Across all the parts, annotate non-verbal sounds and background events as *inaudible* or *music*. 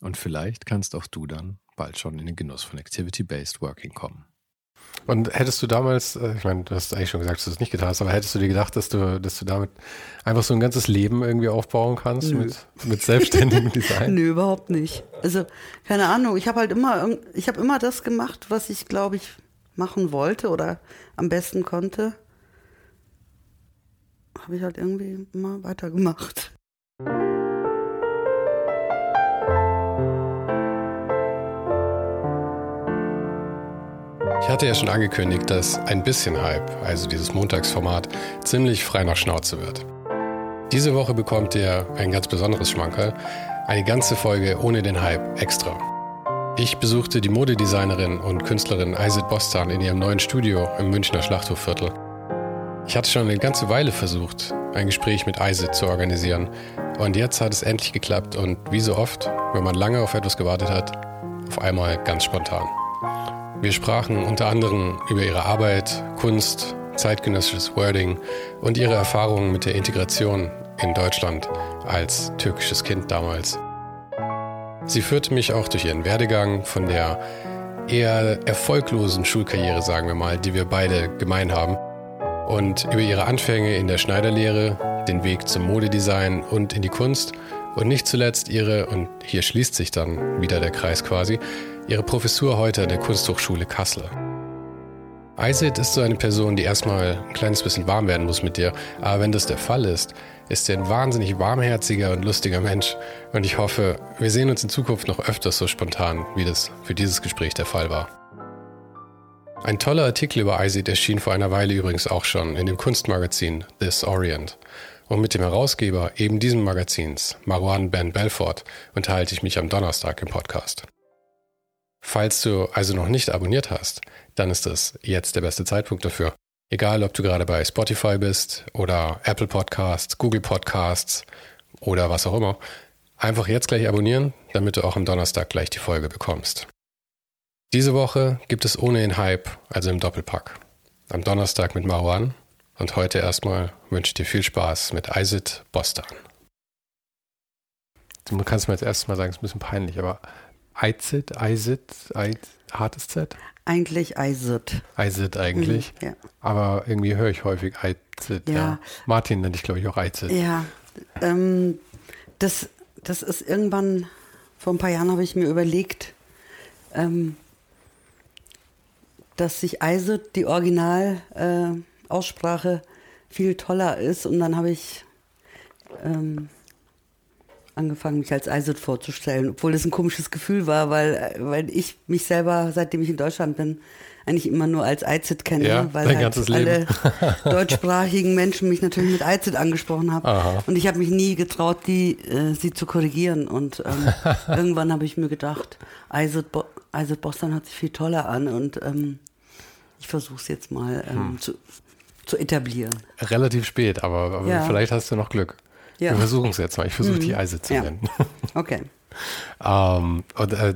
Und vielleicht kannst auch du dann bald schon in den Genuss von Activity-Based Working kommen. Und hättest du damals, äh, ich meine, du hast eigentlich schon gesagt, dass du das nicht getan hast, aber hättest du dir gedacht, dass du, dass du damit einfach so ein ganzes Leben irgendwie aufbauen kannst mit, mit selbstständigem *laughs* Design? Nö, überhaupt nicht. Also, keine Ahnung, ich habe halt immer, ich habe immer das gemacht, was ich, glaube ich, machen wollte oder am besten konnte. Habe ich halt irgendwie immer weitergemacht. Hatte ja schon angekündigt, dass ein bisschen Hype, also dieses Montagsformat, ziemlich frei nach Schnauze wird. Diese Woche bekommt ihr ein ganz besonderes Schmankerl, eine ganze Folge ohne den Hype extra. Ich besuchte die Modedesignerin und Künstlerin Isid Bostan in ihrem neuen Studio im Münchner Schlachthofviertel. Ich hatte schon eine ganze Weile versucht, ein Gespräch mit Isid zu organisieren. Und jetzt hat es endlich geklappt und wie so oft, wenn man lange auf etwas gewartet hat, auf einmal ganz spontan. Wir sprachen unter anderem über ihre Arbeit, Kunst, zeitgenössisches Wording und ihre Erfahrungen mit der Integration in Deutschland als türkisches Kind damals. Sie führte mich auch durch ihren Werdegang von der eher erfolglosen Schulkarriere, sagen wir mal, die wir beide gemein haben, und über ihre Anfänge in der Schneiderlehre, den Weg zum Modedesign und in die Kunst und nicht zuletzt ihre, und hier schließt sich dann wieder der Kreis quasi, ihre Professur heute an der Kunsthochschule Kassel. Isid ist so eine Person, die erstmal ein kleines bisschen warm werden muss mit dir, aber wenn das der Fall ist, ist er ein wahnsinnig warmherziger und lustiger Mensch und ich hoffe, wir sehen uns in Zukunft noch öfters so spontan, wie das für dieses Gespräch der Fall war. Ein toller Artikel über Isid erschien vor einer Weile übrigens auch schon in dem Kunstmagazin This Orient. Und mit dem Herausgeber eben diesem Magazins, Marwan Ben Belfort, unterhalte ich mich am Donnerstag im Podcast. Falls du also noch nicht abonniert hast, dann ist das jetzt der beste Zeitpunkt dafür. Egal, ob du gerade bei Spotify bist oder Apple Podcasts, Google Podcasts oder was auch immer. Einfach jetzt gleich abonnieren, damit du auch am Donnerstag gleich die Folge bekommst. Diese Woche gibt es ohne den Hype, also im Doppelpack. Am Donnerstag mit Marwan und heute erstmal wünsche ich dir viel Spaß mit Isid Bostan. Du kannst mir jetzt erstmal sagen, es ist ein bisschen peinlich, aber Eizid, Eizid, hartes Z? Eigentlich Eizid. Eizid eigentlich. Mhm, ja. Aber irgendwie höre ich häufig Eizid. Ja. ja. Martin nennt ich, glaube ich, auch Eizid. Ja. Ähm, das, das ist irgendwann, vor ein paar Jahren habe ich mir überlegt, ähm, dass sich Eizid, die Originalaussprache, äh, viel toller ist. Und dann habe ich ähm, angefangen, mich als Eisert vorzustellen, obwohl das ein komisches Gefühl war, weil, weil ich mich selber, seitdem ich in Deutschland bin, eigentlich immer nur als Eizit kenne, ja, weil halt alle *laughs* deutschsprachigen Menschen mich natürlich mit Eizit angesprochen haben. Und ich habe mich nie getraut, die, äh, sie zu korrigieren. Und ähm, *laughs* irgendwann habe ich mir gedacht, Eizit, Bo Boston hat sich viel toller an und ähm, ich versuche es jetzt mal ähm, hm. zu, zu etablieren. Relativ spät, aber, aber ja. vielleicht hast du noch Glück. Ja. Wir versuchen es jetzt mal. Ich versuche mhm. die Eise zu ja. nennen. *laughs* Okay. ähm, und, äh,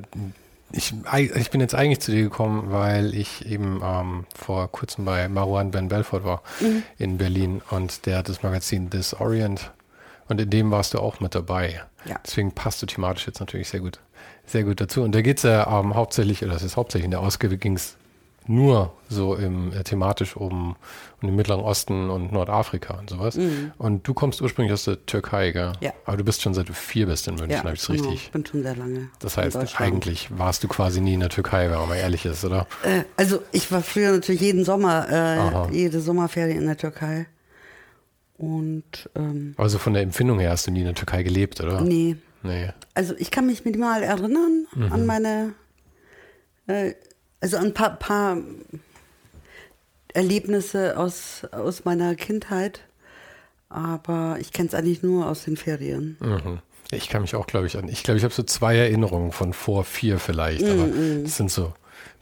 ich, ich, bin jetzt eigentlich zu dir gekommen, weil ich eben ähm, vor kurzem bei Marwan Ben Belfort war mhm. in Berlin und der hat das Magazin This Orient und in dem warst du auch mit dabei. Ja. Deswegen passt du thematisch jetzt natürlich sehr gut, sehr gut dazu. Und da geht es ja ähm, hauptsächlich, oder das ist hauptsächlich in der Ausgabe ging es nur so im äh, thematisch um, um den Mittleren Osten und Nordafrika und sowas. Mhm. Und du kommst ursprünglich aus der Türkei, gell? Ja. Aber du bist schon seit du vier bist in München, Ja, habe ich es genau. richtig? Ich bin schon sehr lange. Das heißt, eigentlich warst du quasi nie in der Türkei, wenn man mal ehrlich ist, oder? Äh, also ich war früher natürlich jeden Sommer, äh, jede Sommerferien in der Türkei. Und ähm, Also von der Empfindung her hast du nie in der Türkei gelebt, oder? nee. Nee. Also ich kann mich minimal erinnern Mhm. an meine, äh, also ein paar, paar Erlebnisse aus, aus meiner Kindheit. Aber ich kenne es eigentlich nur aus den Ferien. Mhm. Ich kann mich auch, glaube ich, an. Ich glaube, ich habe so zwei Erinnerungen von vor vier vielleicht, aber das sind so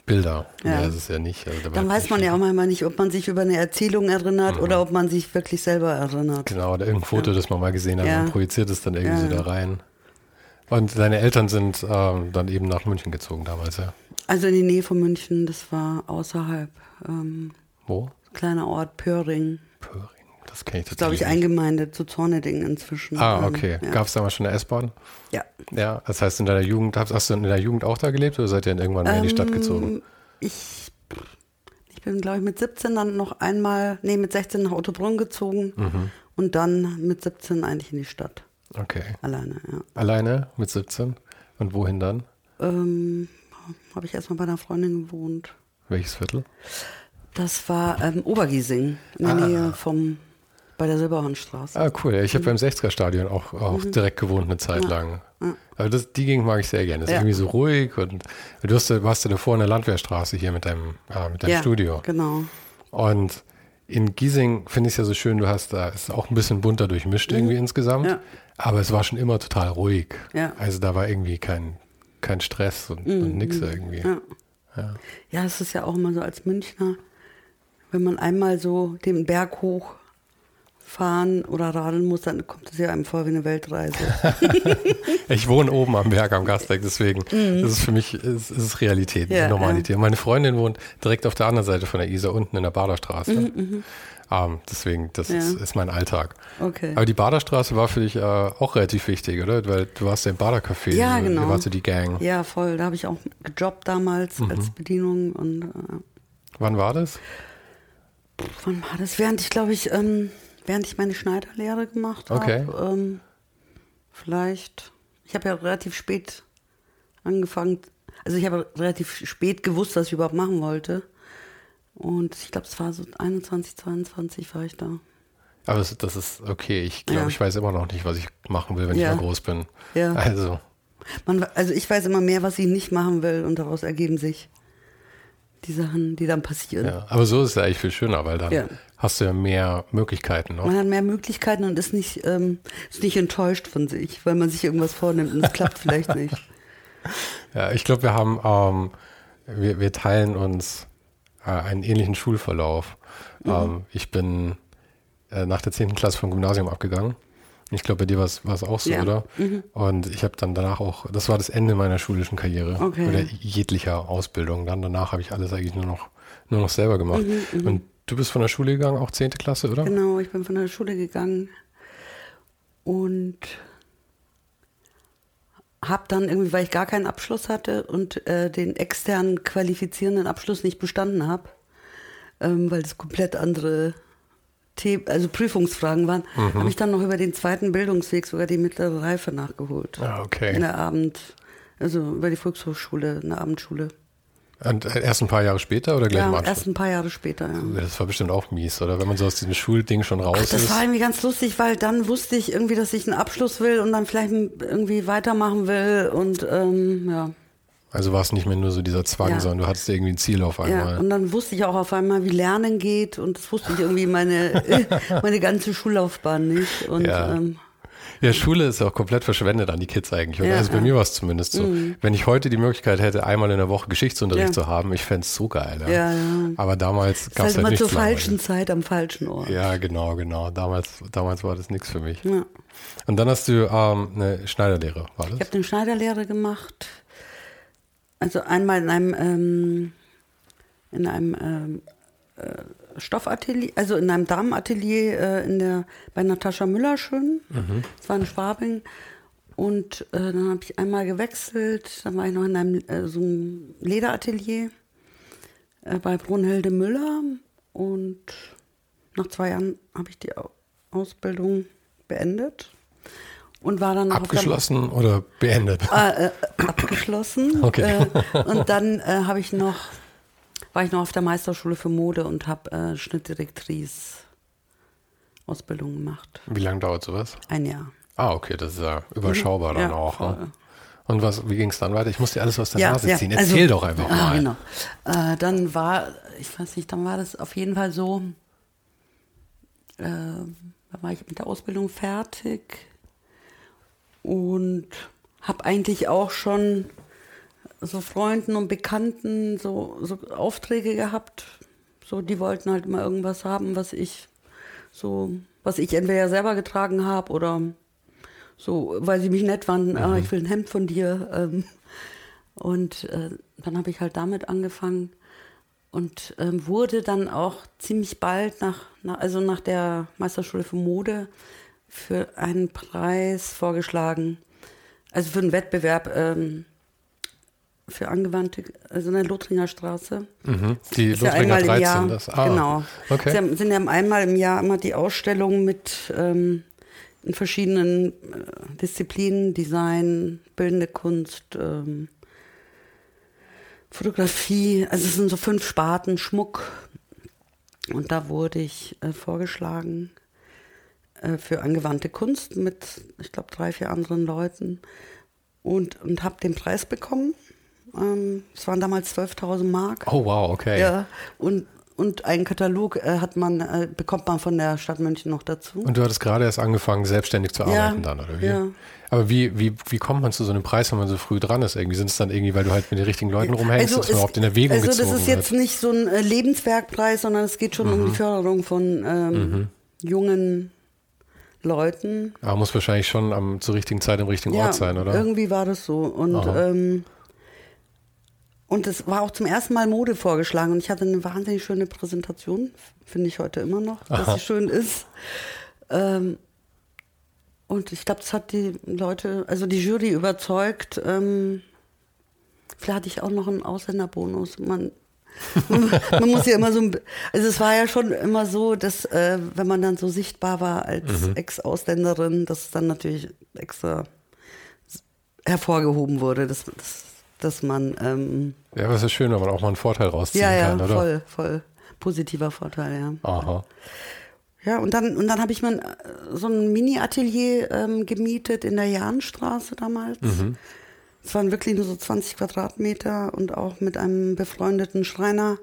Bilder. Mhm, Ja. Mehr ist ja nicht. Also da Dann weiß man ja auch manchmal nicht, ob man sich über eine Erzählung erinnert Mhm. oder ob man sich wirklich selber erinnert. Genau, oder irgendein Foto, das man mal gesehen hat Ja. und projiziert es dann irgendwie Ja. so da rein. Und deine Eltern sind ähm, dann eben nach München gezogen damals, ja. Also in die Nähe von München, das war außerhalb, ähm, Wo? kleiner Ort, Pöring. Pöring. Das kenne ich Ist, glaube ich, eingemeindet zu Zorneding inzwischen. Ah, Ähm, okay. Ja. Gab es damals schon eine S-Bahn? ja. Ja, das heißt, in deiner Jugend, hast, hast du in der Jugend auch da gelebt oder seid ihr dann irgendwann mehr in die Stadt gezogen? Ähm, Ich, ich bin, glaube ich, mit 17 dann noch einmal, nee, mit 16 nach Ottobrunn gezogen Mhm. und dann mit 17 eigentlich in die Stadt. Okay. Alleine, ja. Alleine mit 17? Und wohin dann? Ähm, Habe ich erstmal bei einer Freundin gewohnt. Welches Viertel? Das war ähm, Obergiesing, in der Ah. Nähe vom, bei der Silberhornstraße. Ah, cool. Ja, Ich Mhm. habe beim 60er-Stadion auch, auch direkt gewohnt eine Zeit lang. Aber das, die Gegend mag ich sehr gerne. Das ist Ja. irgendwie so ruhig und du hast, ja- warst ja davor in der Landwehrstraße hier mit deinem, äh, mit deinem ja, Studio. Genau. Und in Giesing finde ich es ja so schön, du hast da, ist auch ein bisschen bunter durchmischt irgendwie insgesamt. Mhm. Ja. Aber es war schon immer total ruhig. Ja. Also da war irgendwie kein, kein Stress und, und nix irgendwie. Mhm. Ja. ja, es ist ja auch immer so als Münchner, wenn man einmal so den Berg hoch fahren oder radeln muss, dann kommt es ja einem vor wie eine Weltreise. *laughs* Ich wohne oben am Berg am Gasteig, deswegen das ist für mich ist, ist es Realität, Mhm. Ja, Normalität. Meine Freundin wohnt direkt auf der anderen Seite von der Isar, unten in der Baderstraße. Mhm, Ähm, deswegen, das ist, ist mein Alltag. Okay. Aber die Baderstraße war für dich äh, auch relativ wichtig, oder? Weil du warst ja im Badercafé. Ja, so, genau. Ihr wart so die Gang. Ja, voll. Da habe ich auch gejobbt damals Mhm. als Bedienung. Und äh, Wann war das? wann war das? Während ich, glaube ich, ähm, während ich meine Schneiderlehre gemacht habe. Okay. Ähm, vielleicht. Ich habe ja relativ spät angefangen. Also ich habe relativ spät gewusst, was ich überhaupt machen wollte. Und ich glaube, es war so 21, 22 war ich da. Aber das, das ist okay. Ich glaube, Ja. ich weiß immer noch nicht, was ich machen will, wenn Ja. ich mal groß bin. Ja. Also, Man, also ich weiß immer mehr, was ich nicht machen will und daraus ergeben sich die Sachen, die dann passieren. ja. Aber so ist es eigentlich viel schöner, weil dann Ja. hast du ja mehr Möglichkeiten noch. Man hat mehr Möglichkeiten und ist nicht, ähm, ist nicht enttäuscht von sich, weil man sich irgendwas vornimmt und es klappt vielleicht nicht. *laughs* Ja, ich glaube, wir haben, ähm, wir, wir teilen uns einen ähnlichen Schulverlauf. Mhm. Ähm, ich bin äh, nach der 10. Klasse vom Gymnasium abgegangen. Ich glaube, bei dir war es auch so, Ja. Mhm. oder? Und ich habe dann danach auch, das war das Ende meiner schulischen Karriere Okay. oder jeglicher Ausbildung. Dann danach habe ich alles eigentlich nur noch, nur noch selber gemacht. Und du bist von der Schule gegangen, auch 10. Klasse, oder? Mhm, Genau, ich bin von der Schule gegangen und habe dann irgendwie, weil ich gar keinen Abschluss hatte und äh, den externen qualifizierenden Abschluss nicht bestanden habe, ähm, weil es komplett andere The also Prüfungsfragen waren, Mhm. habe ich dann noch über den zweiten Bildungsweg sogar die mittlere Reife nachgeholt. Ah, okay. In der Abend, also über die Volkshochschule, in der Abendschule. Und äh, erst ein paar Jahre später oder gleich Ja, Anfang? erst ein paar Jahre später. Ja. Das war bestimmt auch mies, oder? Wenn man so aus diesem Schulding schon raus Ach, das ist. war irgendwie ganz lustig, weil dann wusste ich irgendwie, dass ich einen Abschluss will und dann vielleicht irgendwie weitermachen will und ähm, ja. Also war es nicht mehr nur so dieser Zwang, Ja. sondern du hattest irgendwie ein Ziel auf ja. einmal. Und dann wusste ich auch auf einmal, wie Lernen geht und das wusste ich irgendwie meine, *laughs* meine ganze Schullaufbahn nicht. Und Ja. ähm, Ja, Schule ist auch komplett verschwendet an die Kids eigentlich. Oder? Ja, also bei. Mhm. mir war es zumindest so. Wenn ich heute die Möglichkeit hätte, einmal in der Woche Geschichtsunterricht Ja. zu haben, ich fände es so geil. Ja. Ja. Aber damals gab es halt halt immer zur nichts falschen Langweiliges. Zeit am falschen Ort. Ja, genau, genau. Damals, damals war das nichts für mich. Ja. Und dann hast du ähm, eine Schneiderlehre, war das? Ich habe eine Schneiderlehre gemacht. Also einmal in einem, ähm, in einem ähm, äh, Stoffatelier, also in einem Damenatelier äh, in der, bei Natascha Müller schön. Das war in Schwabing. Und äh, dann habe ich einmal gewechselt. Dann war ich noch in einem äh, so einem Lederatelier. äh, bei Brunhilde Müller und nach zwei Jahren habe ich die Ausbildung beendet und war dann abgeschlossen der, oder beendet? Äh, äh, abgeschlossen. Okay. Äh, und dann habe ich noch war ich noch auf der Meisterschule für Mode und habe äh, Schnittdirektrice Ausbildung gemacht. Wie lange dauert sowas? Ein Jahr. Ah, okay, das ist ja überschaubar mhm. dann ja, auch. Ne? Und was, wie ging es dann weiter? Ich musste alles aus der ja, Nase ja, ziehen. Erzähl also, doch einfach ah, mal. Genau. Äh, dann war, ich weiß nicht, dann war das auf jeden Fall so, äh, da war ich mit der Ausbildung fertig und habe eigentlich auch schon so Freunden und Bekannten so, so Aufträge gehabt. So, die wollten halt immer irgendwas haben, was ich so, was ich entweder selber getragen habe oder so, weil sie mich nett fanden, ah, mhm. ah, ich will ein Hemd von dir. Ähm, und äh, dann habe ich halt damit angefangen und ähm, wurde dann auch ziemlich bald nach, nach, also nach der Meisterschule für Mode für einen Preis vorgeschlagen. Also für einen Wettbewerb ähm, für angewandte, also in der Lothringer Straße. Mhm. Die Lothringer ja 13, Jahr, das ah, Genau. Okay. Sie haben, sind ja einmal im Jahr immer die Ausstellung mit ähm, in verschiedenen äh, Disziplinen, Design, bildende Kunst, ähm, Fotografie, also es sind so fünf Sparten, Schmuck. Und da wurde ich äh, vorgeschlagen äh, für angewandte Kunst mit, ich glaube, drei, vier anderen Leuten und, und habe den Preis bekommen. Ähm, es waren damals 12.000 Mark. Oh wow, okay. Ja, und und einen Katalog äh, hat man, äh, bekommt man von der Stadt München noch dazu. Und du hattest gerade erst angefangen, selbstständig zu arbeiten ja, dann, oder wie? Ja. Aber wie, wie, wie kommt man zu so einem Preis, wenn man so früh dran ist? Irgendwie sind es dann irgendwie, weil du halt mit den richtigen Leuten rumhängst, also dass man überhaupt in Erwägung Also das ist jetzt wird. nicht so ein äh, Lebenswerkpreis, sondern es geht schon mhm. um die Förderung von ähm, mhm. jungen Leuten. Aber muss wahrscheinlich schon am, zur richtigen Zeit im richtigen ja, Ort sein, oder? Irgendwie war das so. Und ähm, und es war auch zum ersten Mal Mode vorgeschlagen und ich hatte eine wahnsinnig schöne Präsentation, finde ich heute immer noch, dass Aha. sie schön ist. Ähm, und ich glaube, das hat die Leute, also die Jury überzeugt. Ähm, vielleicht hatte ich auch noch einen Ausländerbonus. Man, *laughs* man, muss ja immer so, also es war ja schon immer so, dass äh, wenn man dann so sichtbar war als mhm. Ex-Ausländerin, dass es dann natürlich extra hervorgehoben wurde. Das, das dass man. Ähm, ja, aber es ist schön, wenn man auch mal einen Vorteil rausziehen ja, ja, kann, oder? Voll, voll. Positiver Vorteil, ja. Aha. Ja, und dann, und dann habe ich mir so ein Mini-Atelier ähm, gemietet in der Jahnstraße damals. Mhm. Es waren wirklich nur so 20 Quadratmeter und auch mit einem befreundeten Schreiner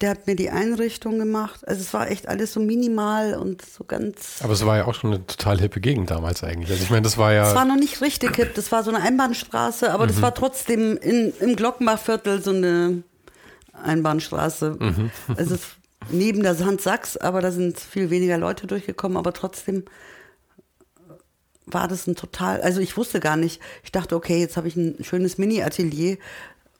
der hat mir die Einrichtung gemacht. Also es war echt alles so minimal und so ganz. Aber es war ja auch schon eine total hippe Gegend damals eigentlich. Also ich meine, das war ja. Es war noch nicht richtig hip. Das war so eine Einbahnstraße, aber mhm. das war trotzdem in, im Glockenbachviertel so eine Einbahnstraße. Mhm. *laughs* Also neben der St. Sachs, aber da sind viel weniger Leute durchgekommen, aber trotzdem war das ein total, also ich wusste gar nicht, ich dachte, okay, jetzt habe ich ein schönes Mini-Atelier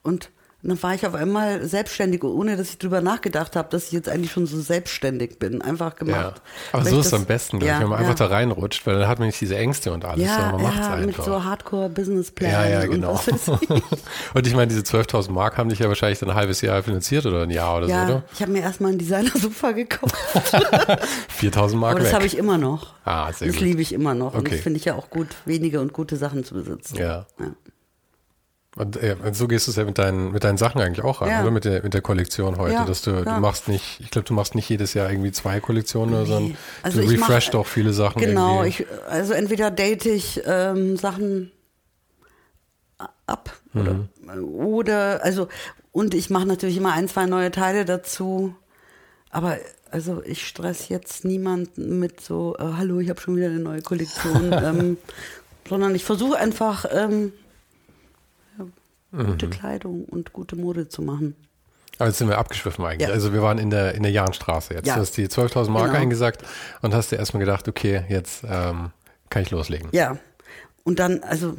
und und dann war ich auf einmal selbstständig, ohne dass ich drüber nachgedacht habe, dass ich jetzt eigentlich schon so selbstständig bin. Einfach gemacht. Ja. Aber so ist es am besten, glaube ja, ich, wenn man ja. einfach da reinrutscht, weil dann hat man nicht diese Ängste und alles, ja, man ja, einfach. mit so Hardcore-Business-Plan. Ja, ja, genau. Und, *laughs* und, ich meine, diese 12.000 Mark haben dich ja wahrscheinlich dann ein halbes Jahr finanziert oder ein Jahr oder so, oder? ich habe mir erstmal ein Designer-Sofa gekauft. *laughs* 4.000 Mark Aber das habe ich immer noch. Ah, sehr das gut. Das liebe ich immer noch. Okay. Und das finde ich ja auch gut, wenige und gute Sachen zu besitzen. ja. Und, ja, so gehst du es ja mit deinen, mit deinen Sachen eigentlich auch an, ja. oder? Mit der, mit der Kollektion heute, ja, dass du, du machst nicht, ich glaube, du machst nicht jedes Jahr irgendwie zwei Kollektionen, nee. sondern also du refreshst auch viele Sachen. Genau, ich, also entweder date ich ähm, Sachen ab oder, mhm. oder also und ich mache natürlich immer ein, zwei neue Teile dazu, aber also ich stress jetzt niemanden mit so, äh, hallo, ich habe schon wieder eine neue Kollektion, *laughs* ähm, sondern ich versuche einfach ähm, gute mhm. Kleidung und gute Mode zu machen. Aber jetzt sind wir abgeschwiffen eigentlich. Ja. Also wir waren in der, in der Jahnstraße jetzt. Ja. Du hast die 12.000 Mark genau. eingesagt und hast dir erstmal gedacht, okay, jetzt ähm, kann ich loslegen. Ja. Und dann, also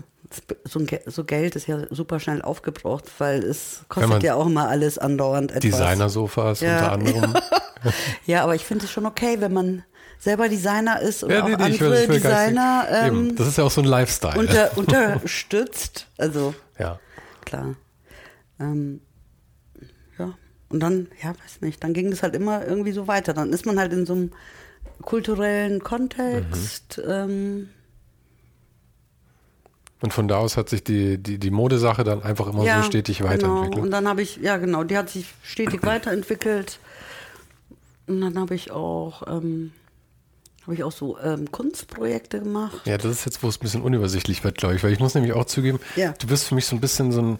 so, so, Geld ist ja super schnell aufgebraucht, weil es kostet ja auch immer alles andauernd etwas. Designer-Sofas ja. unter anderem. *laughs* ja, aber ich finde es schon okay, wenn man selber Designer ist oder ja, nee, auch nee, andere will, Designer. Ähm, das ist ja auch so ein Lifestyle. Unter, *laughs* unterstützt. Also ja klar. Ähm, ja. und dann, ja, weiß nicht, dann ging das halt immer irgendwie so weiter. Dann ist man halt in so einem kulturellen Kontext. Mhm. Ähm, und von da aus hat sich die, die, die Modesache dann einfach immer ja, so stetig weiterentwickelt. Genau. Und dann habe ich, ja genau, die hat sich stetig *clears throat* weiterentwickelt. Und dann habe ich auch, ähm, habe ich auch so ähm, Kunstprojekte gemacht. Ja, das ist jetzt, wo es ein bisschen unübersichtlich wird, glaube ich, weil ich muss nämlich auch zugeben, ja. du bist für mich so ein bisschen so ein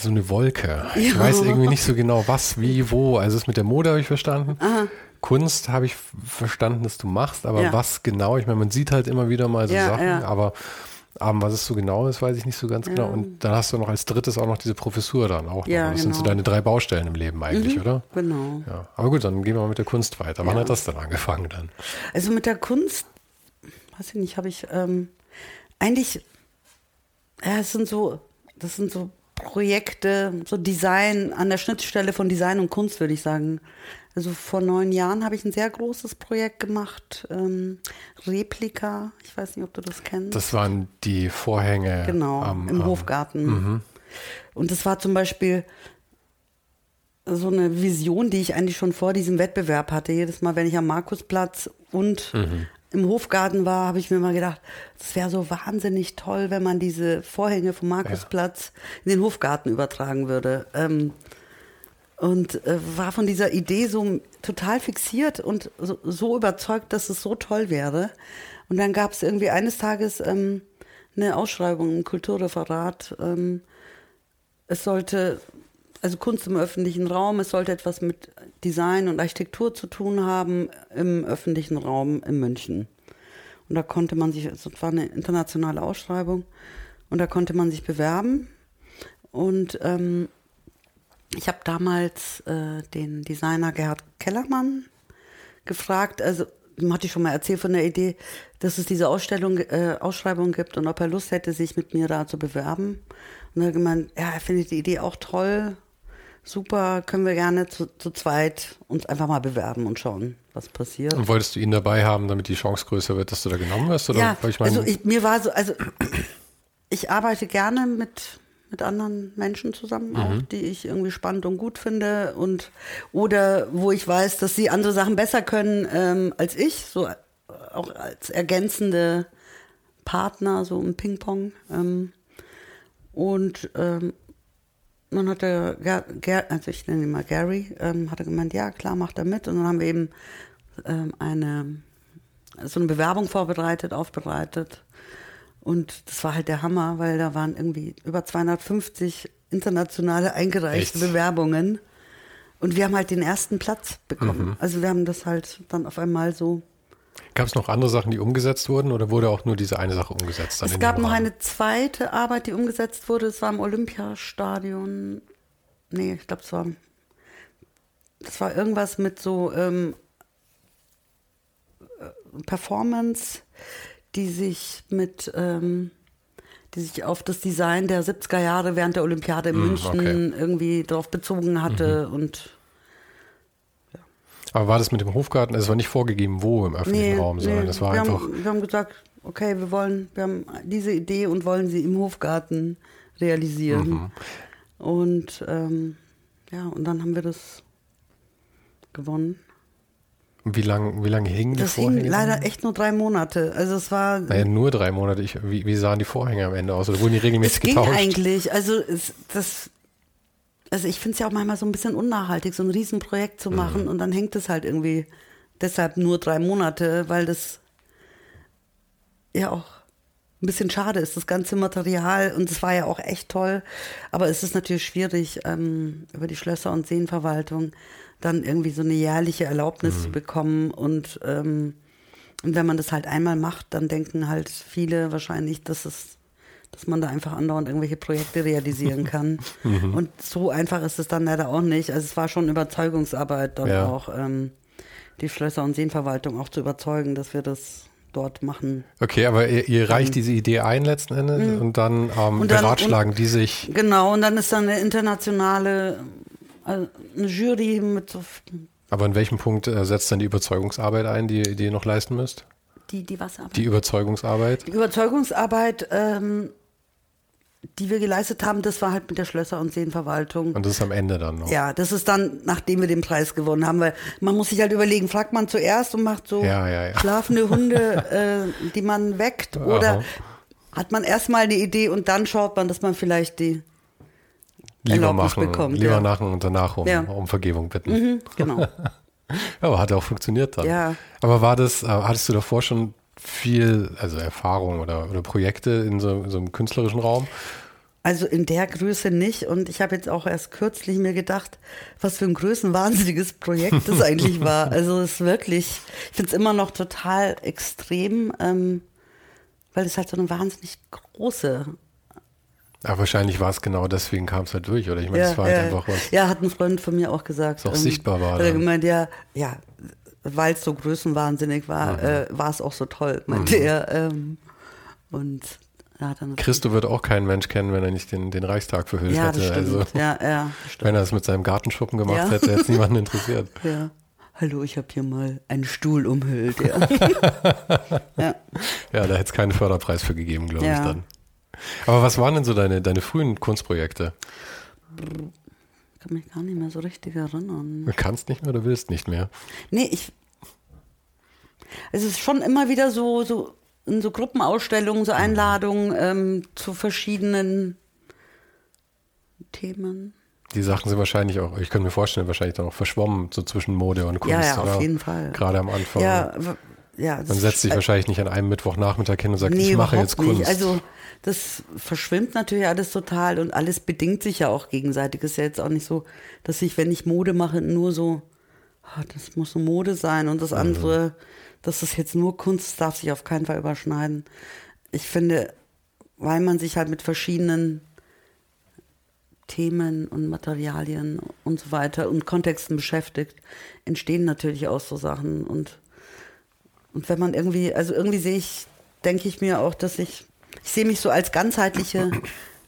so eine Wolke. Ich ja. weiß irgendwie nicht so genau, was, wie, wo. Also es mit der Mode habe ich verstanden. Aha. Kunst habe ich verstanden, dass du machst, aber ja. was genau? Ich meine, man sieht halt immer wieder mal so Sachen, aber aber was es so genau ist, weiß ich nicht so ganz genau. Und dann hast du noch als drittes auch noch diese Professur dann auch. Ja, noch. Das genau. sind so genau. deine drei Baustellen im Leben eigentlich, mhm, oder? Genau. Ja. Aber gut, dann gehen wir mal mit der Kunst weiter. Wann hat das dann angefangen dann? Also mit der Kunst, weiß ich nicht, habe ich ähm, eigentlich, ja, es sind so, das sind so Projekte, so Design, an der Schnittstelle von Design und Kunst, würde ich sagen. Also vor neun Jahren habe ich ein sehr großes Projekt gemacht, ähm, Replika. Ich weiß nicht, ob du das kennst. Das waren die Vorhänge. Genau, am, im am, Hofgarten. Mhm. Und das war zum Beispiel so eine Vision, die ich eigentlich schon vor diesem Wettbewerb hatte. Jedes Mal, wenn ich am Markusplatz und mhm im Hofgarten war, habe ich mir mal gedacht, es wäre so wahnsinnig toll, wenn man diese Vorhänge vom Markusplatz ja. in den Hofgarten übertragen würde. Ähm, und äh, war von dieser Idee so total fixiert und so, so, überzeugt, dass es so toll wäre. Und dann gab es irgendwie eines Tages ähm, eine Ausschreibung im Kulturreferat. Ähm, es sollte also Kunst im öffentlichen Raum, es sollte etwas mit Design und Architektur zu tun haben im öffentlichen Raum in München. Und da konnte man sich, es war eine internationale Ausschreibung, und da konnte man sich bewerben. Und ähm, ich habe damals äh, den Designer Gerhard Kellermann gefragt, also ihm hatte ich schon mal erzählt von der Idee, dass es diese Ausstellung, äh, Ausschreibung gibt und ob er Lust hätte, sich mit mir da zu bewerben. Und er hat gemeint, ja, er findet die Idee auch toll super, können wir gerne zu, zu zweit uns einfach mal bewerben und schauen, was passiert. Und wolltest du ihn dabei haben, damit die Chance größer wird, dass du da genommen wirst? Oder? Ja, ich mein, also ich, mir war so, also ich arbeite gerne mit mit anderen Menschen zusammen, auch, mhm. die ich irgendwie spannend und gut finde und oder wo ich weiß, dass sie andere Sachen besser können ähm, als ich, so auch als ergänzende Partner, so im Ping-Pong. Ähm, und ähm, dann hat der, Ger also ich nenne ihn mal Gary, ähm, hat er gemeint, ja klar, macht er mit. Und dann haben wir eben ähm, eine, so eine Bewerbung vorbereitet, aufbereitet. Und das war halt der Hammer, weil da waren irgendwie über 250 internationale eingereichte Echt? Bewerbungen. Und wir haben halt den ersten Platz bekommen. Mhm. Also wir haben das halt dann auf einmal so Gab es noch andere Sachen, die umgesetzt wurden oder wurde auch nur diese eine Sache umgesetzt? Es gab noch eine zweite Arbeit, die umgesetzt wurde. Es war im Olympiastadion. Nee, ich glaube, es war, das war irgendwas mit so ähm, äh, Performance, die sich mit, ähm, die sich auf das Design der 70er Jahre während der Olympiade in mm, München okay. irgendwie darauf bezogen hatte mhm. und aber war das mit dem Hofgarten, es war nicht vorgegeben, wo im öffentlichen nee, Raum, sondern nee, das war wir einfach. Haben, wir haben gesagt, okay, wir wollen, wir haben diese Idee und wollen sie im Hofgarten realisieren. Mhm. Und ähm, ja, und dann haben wir das gewonnen. Wie lange wie lang hingen die das Vorhänge? Hing leider echt nur drei Monate. Also es war. Naja, nur drei Monate. Ich, wie, wie sahen die Vorhänge am Ende aus? Oder wurden die regelmäßig es ging getauscht? eigentlich. Also es, das also ich finde es ja auch manchmal so ein bisschen unnachhaltig, so ein Riesenprojekt zu machen mhm. und dann hängt es halt irgendwie deshalb nur drei Monate, weil das ja auch ein bisschen schade ist, das ganze Material und es war ja auch echt toll, aber es ist natürlich schwierig, ähm, über die Schlösser- und Seenverwaltung dann irgendwie so eine jährliche Erlaubnis mhm. zu bekommen und, ähm, und wenn man das halt einmal macht, dann denken halt viele wahrscheinlich, dass es dass man da einfach andauernd irgendwelche Projekte realisieren kann. *laughs* Mhm. Und so einfach ist es dann leider auch nicht. Also es war schon Überzeugungsarbeit dann ja. auch, ähm, die Schlösser- und Seenverwaltung auch zu überzeugen, dass wir das dort machen. Okay, aber ihr, ihr reicht diese Idee ein letzten Endes mhm. und dann ähm, und dann, beratschlagen und, die sich. Genau, und dann ist dann eine internationale eine Jury mit so. Aber an welchem Punkt äh, setzt dann die Überzeugungsarbeit ein, die, die ihr noch leisten müsst? Die, die was Die Überzeugungsarbeit? Die Überzeugungsarbeit ähm, die wir geleistet haben, das war halt mit der Schlösser- und Seenverwaltung. Und das ist am Ende dann noch. Ja, das ist dann, nachdem wir den Preis gewonnen haben, weil man muss sich halt überlegen, fragt man zuerst und macht so Ja, ja, ja. schlafende Hunde, *laughs* äh, die man weckt, oder Aha. hat man erstmal eine Idee und dann schaut man, dass man vielleicht die Lieber Erlaubnis machen, bekommt, lieber ja. machen und danach um, Ja. um Vergebung bitten. Mhm, *laughs* genau. Ja, aber hat ja auch funktioniert dann. Ja. Aber war das, äh, hattest du davor schon viel, also Erfahrung oder, oder Projekte in so, in so einem künstlerischen Raum? Also in der Größe nicht. Und ich habe jetzt auch erst kürzlich mir gedacht, was für ein größenwahnsinniges Projekt das eigentlich *laughs* war. Also es ist wirklich, ich finde es immer noch total extrem, ähm, weil es halt so eine wahnsinnig große. Aber wahrscheinlich war es genau deswegen kam es halt durch, oder? Ich meine, es war halt einfach was. ja, hat ein Freund von mir auch gesagt. Was auch sichtbar war Hat er gemeint, ja, ja, weil es so größenwahnsinnig war, Mhm. äh, war es auch so toll, meinte er. Ähm, und ja, dann Christo wird auch keinen Mensch kennen, wenn er nicht den, den Reichstag verhüllt ja, hätte. Also, ja, ja, *laughs* wenn er es mit seinem Gartenschuppen gemacht Ja. hätte, hätte es niemanden interessiert. *laughs* Ja. Hallo, ich habe hier mal einen Stuhl umhüllt. *laughs* Ja. ja. Ja, da hätte es keinen Förderpreis für gegeben, glaube ich Ja. dann. Aber was waren denn so deine, deine frühen Kunstprojekte? Ich kann mich gar nicht mehr so richtig erinnern. Du kannst nicht mehr oder willst nicht mehr? Nee, ich. Es ist schon immer wieder so, so in so Gruppenausstellungen, so Einladungen ähm, zu verschiedenen Themen. Die Sachen sind wahrscheinlich auch, ich kann mir vorstellen, wahrscheinlich dann auch verschwommen, so zwischen Mode und Kunst. ja, ja, auf jeden Fall. Gerade am Anfang. Ja, ja. Man setzt sich wahrscheinlich nicht an einem Mittwochnachmittag hin und sagt, Nee, ich mache jetzt Kunst. Nicht. Also das verschwimmt natürlich alles total und alles bedingt sich ja auch gegenseitig. Ist ja jetzt auch nicht so, dass ich, wenn ich Mode mache, nur so, ah, das muss so Mode sein und Mhm. das andere, das ist jetzt nur Kunst, darf sich auf keinen Fall überschneiden. Ich finde, weil man sich halt mit verschiedenen Themen und Materialien und so weiter und Kontexten beschäftigt, entstehen natürlich auch so Sachen und und wenn man irgendwie, also irgendwie sehe ich, denke ich mir auch, dass ich, ich sehe mich so als ganzheitliche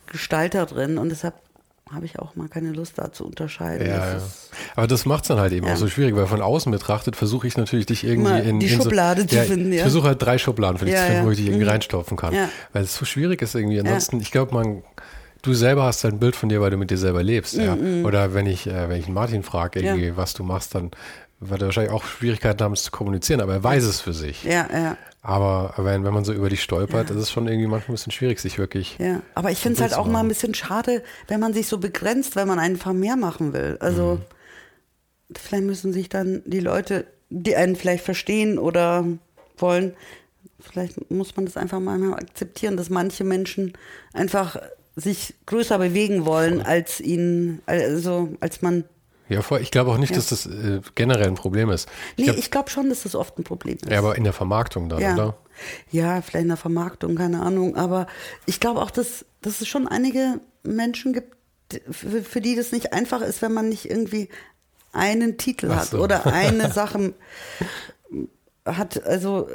Gestalterin und deshalb habe ich auch mal keine Lust da zu unterscheiden. ja, Das ja. ist- Aber das macht es dann halt eben Ja. auch so schwierig, weil von außen betrachtet versuche ich natürlich dich irgendwie Immer in die in Schublade so, zu ja, finden, Ich versuche halt drei Schubladen für dich zu finden, wo ich dich irgendwie Mhm. reinstopfen kann. Weil es so schwierig ist irgendwie. Ansonsten, ich glaube, man, du selber hast halt ein Bild von dir, weil du mit dir selber lebst. Ja? Oder wenn ich, äh, wenn ich Martin frage, irgendwie, Mhm, was du machst, dann wird er wahrscheinlich auch Schwierigkeiten haben, es zu kommunizieren, aber er weiß es für sich. Ja, ja, Aber wenn, wenn man so über dich stolpert, ist es schon irgendwie manchmal ein bisschen schwierig, sich wirklich. ja. Aber ich finde es halt auch mal ein bisschen schade, wenn man sich so begrenzt, weil man einfach mehr machen will. Also Mhm. vielleicht müssen sich dann die Leute, die einen vielleicht verstehen oder wollen, vielleicht muss man das einfach mal akzeptieren, dass manche Menschen einfach sich größer bewegen wollen, als ihnen, also als man. Ja, ich glaube auch nicht, Ja. dass das äh, generell ein Problem ist. Nee, glaub- ich glaube schon, dass das oft ein Problem ist. ja, aber in der Vermarktung dann, ja. oder? ja, vielleicht in der Vermarktung, keine Ahnung. Aber ich glaube auch, dass, dass es schon einige Menschen gibt, für, für die das nicht einfach ist, wenn man nicht irgendwie einen Titel Ach hat so. oder eine *laughs* Sache hat, also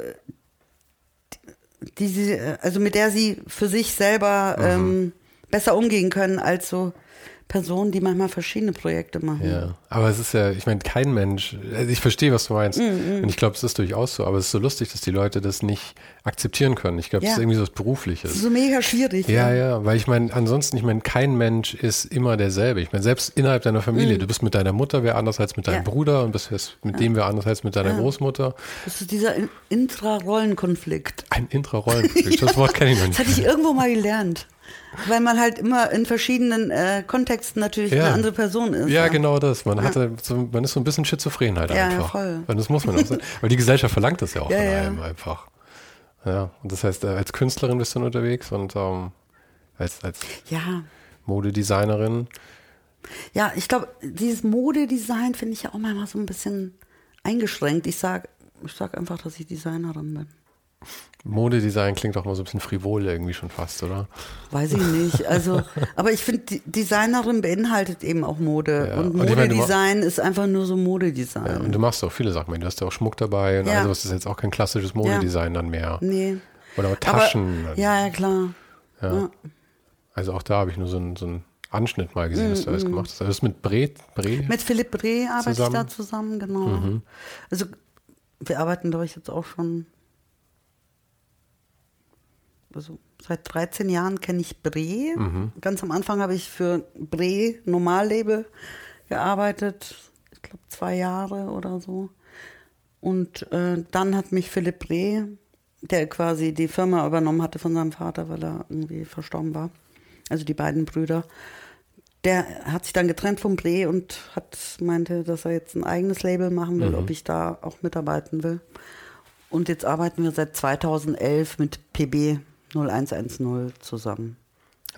die sie, also mit der sie für sich selber Mhm. ähm, besser umgehen können als so Personen, die manchmal verschiedene Projekte machen. Ja, aber es ist ja, ich meine, kein Mensch, also ich verstehe, was du meinst. Mm, Und ich glaube, es ist durchaus so, aber es ist so lustig, dass die Leute das nicht akzeptieren können. Ich glaube, es Ja. ist irgendwie so was Das Berufliches. ist so mega schwierig. Ja, ja, weil ich meine, ansonsten, ich meine, kein Mensch ist immer derselbe. Ich meine, selbst innerhalb deiner Familie, du bist mit deiner Mutter wer anders als mit deinem Mm. Ja. Bruder und bist mit dem wer anders als mit deiner Ja. Großmutter. Das ist dieser In- Intrarollenkonflikt. Ein Intrarollenkonflikt, das Wort kenne ich noch Das nicht. hatte ich irgendwo mal gelernt. Weil man halt immer in verschiedenen äh, Kontexten natürlich Ja. eine andere Person ist. Ja, genau das. Man hatte, so, man ist so ein bisschen schizophren halt Ja, ja, einfach. voll. Und das muss man auch sein. Weil die Gesellschaft verlangt das ja auch Ja, von ja. einem einfach. Ja, und das heißt, äh, als Künstlerin bist du unterwegs und ähm, als, als Ja, Modedesignerin. ja ich glaube, dieses Modedesign finde ich ja auch manchmal so ein bisschen eingeschränkt. Ich sage ich sag einfach, dass ich Designerin bin. Modedesign klingt auch mal so ein bisschen frivol irgendwie schon fast, oder? Weiß ich nicht. Also, aber ich finde, Designerin beinhaltet eben auch Mode. Ja, Und ich meine, Modedesign ist einfach nur so Modedesign. Ja, und du machst auch viele Sachen. Du hast ja auch Schmuck dabei und Ja. also das ist jetzt auch kein klassisches Modedesign dann mehr. nee. Oder auch Taschen. Aber, ja, ja, klar. Also auch da habe ich nur so einen, so einen Anschnitt mal gesehen, was du alles gemacht hast. Also das mit Bre, Bre? Mm, Mit Philipp Breh arbeite? Mhm. ich da zusammen, genau. Also wir arbeiten, glaube ich, jetzt auch schon also seit 13 Jahren kenne ich Bre. Mhm. Ganz am Anfang habe ich für Bre Normallabel gearbeitet. Ich glaube zwei Jahre oder so. Und äh, dann hat mich Philipp Bre, der quasi die Firma übernommen hatte von seinem Vater, weil er irgendwie verstorben war. Also die beiden Brüder. Der hat sich dann getrennt vom Bre und hat meinte, dass er jetzt ein eigenes Label machen will, mhm. ob ich da auch mitarbeiten will. Und jetzt arbeiten wir seit 2011 mit PB 0110 zusammen.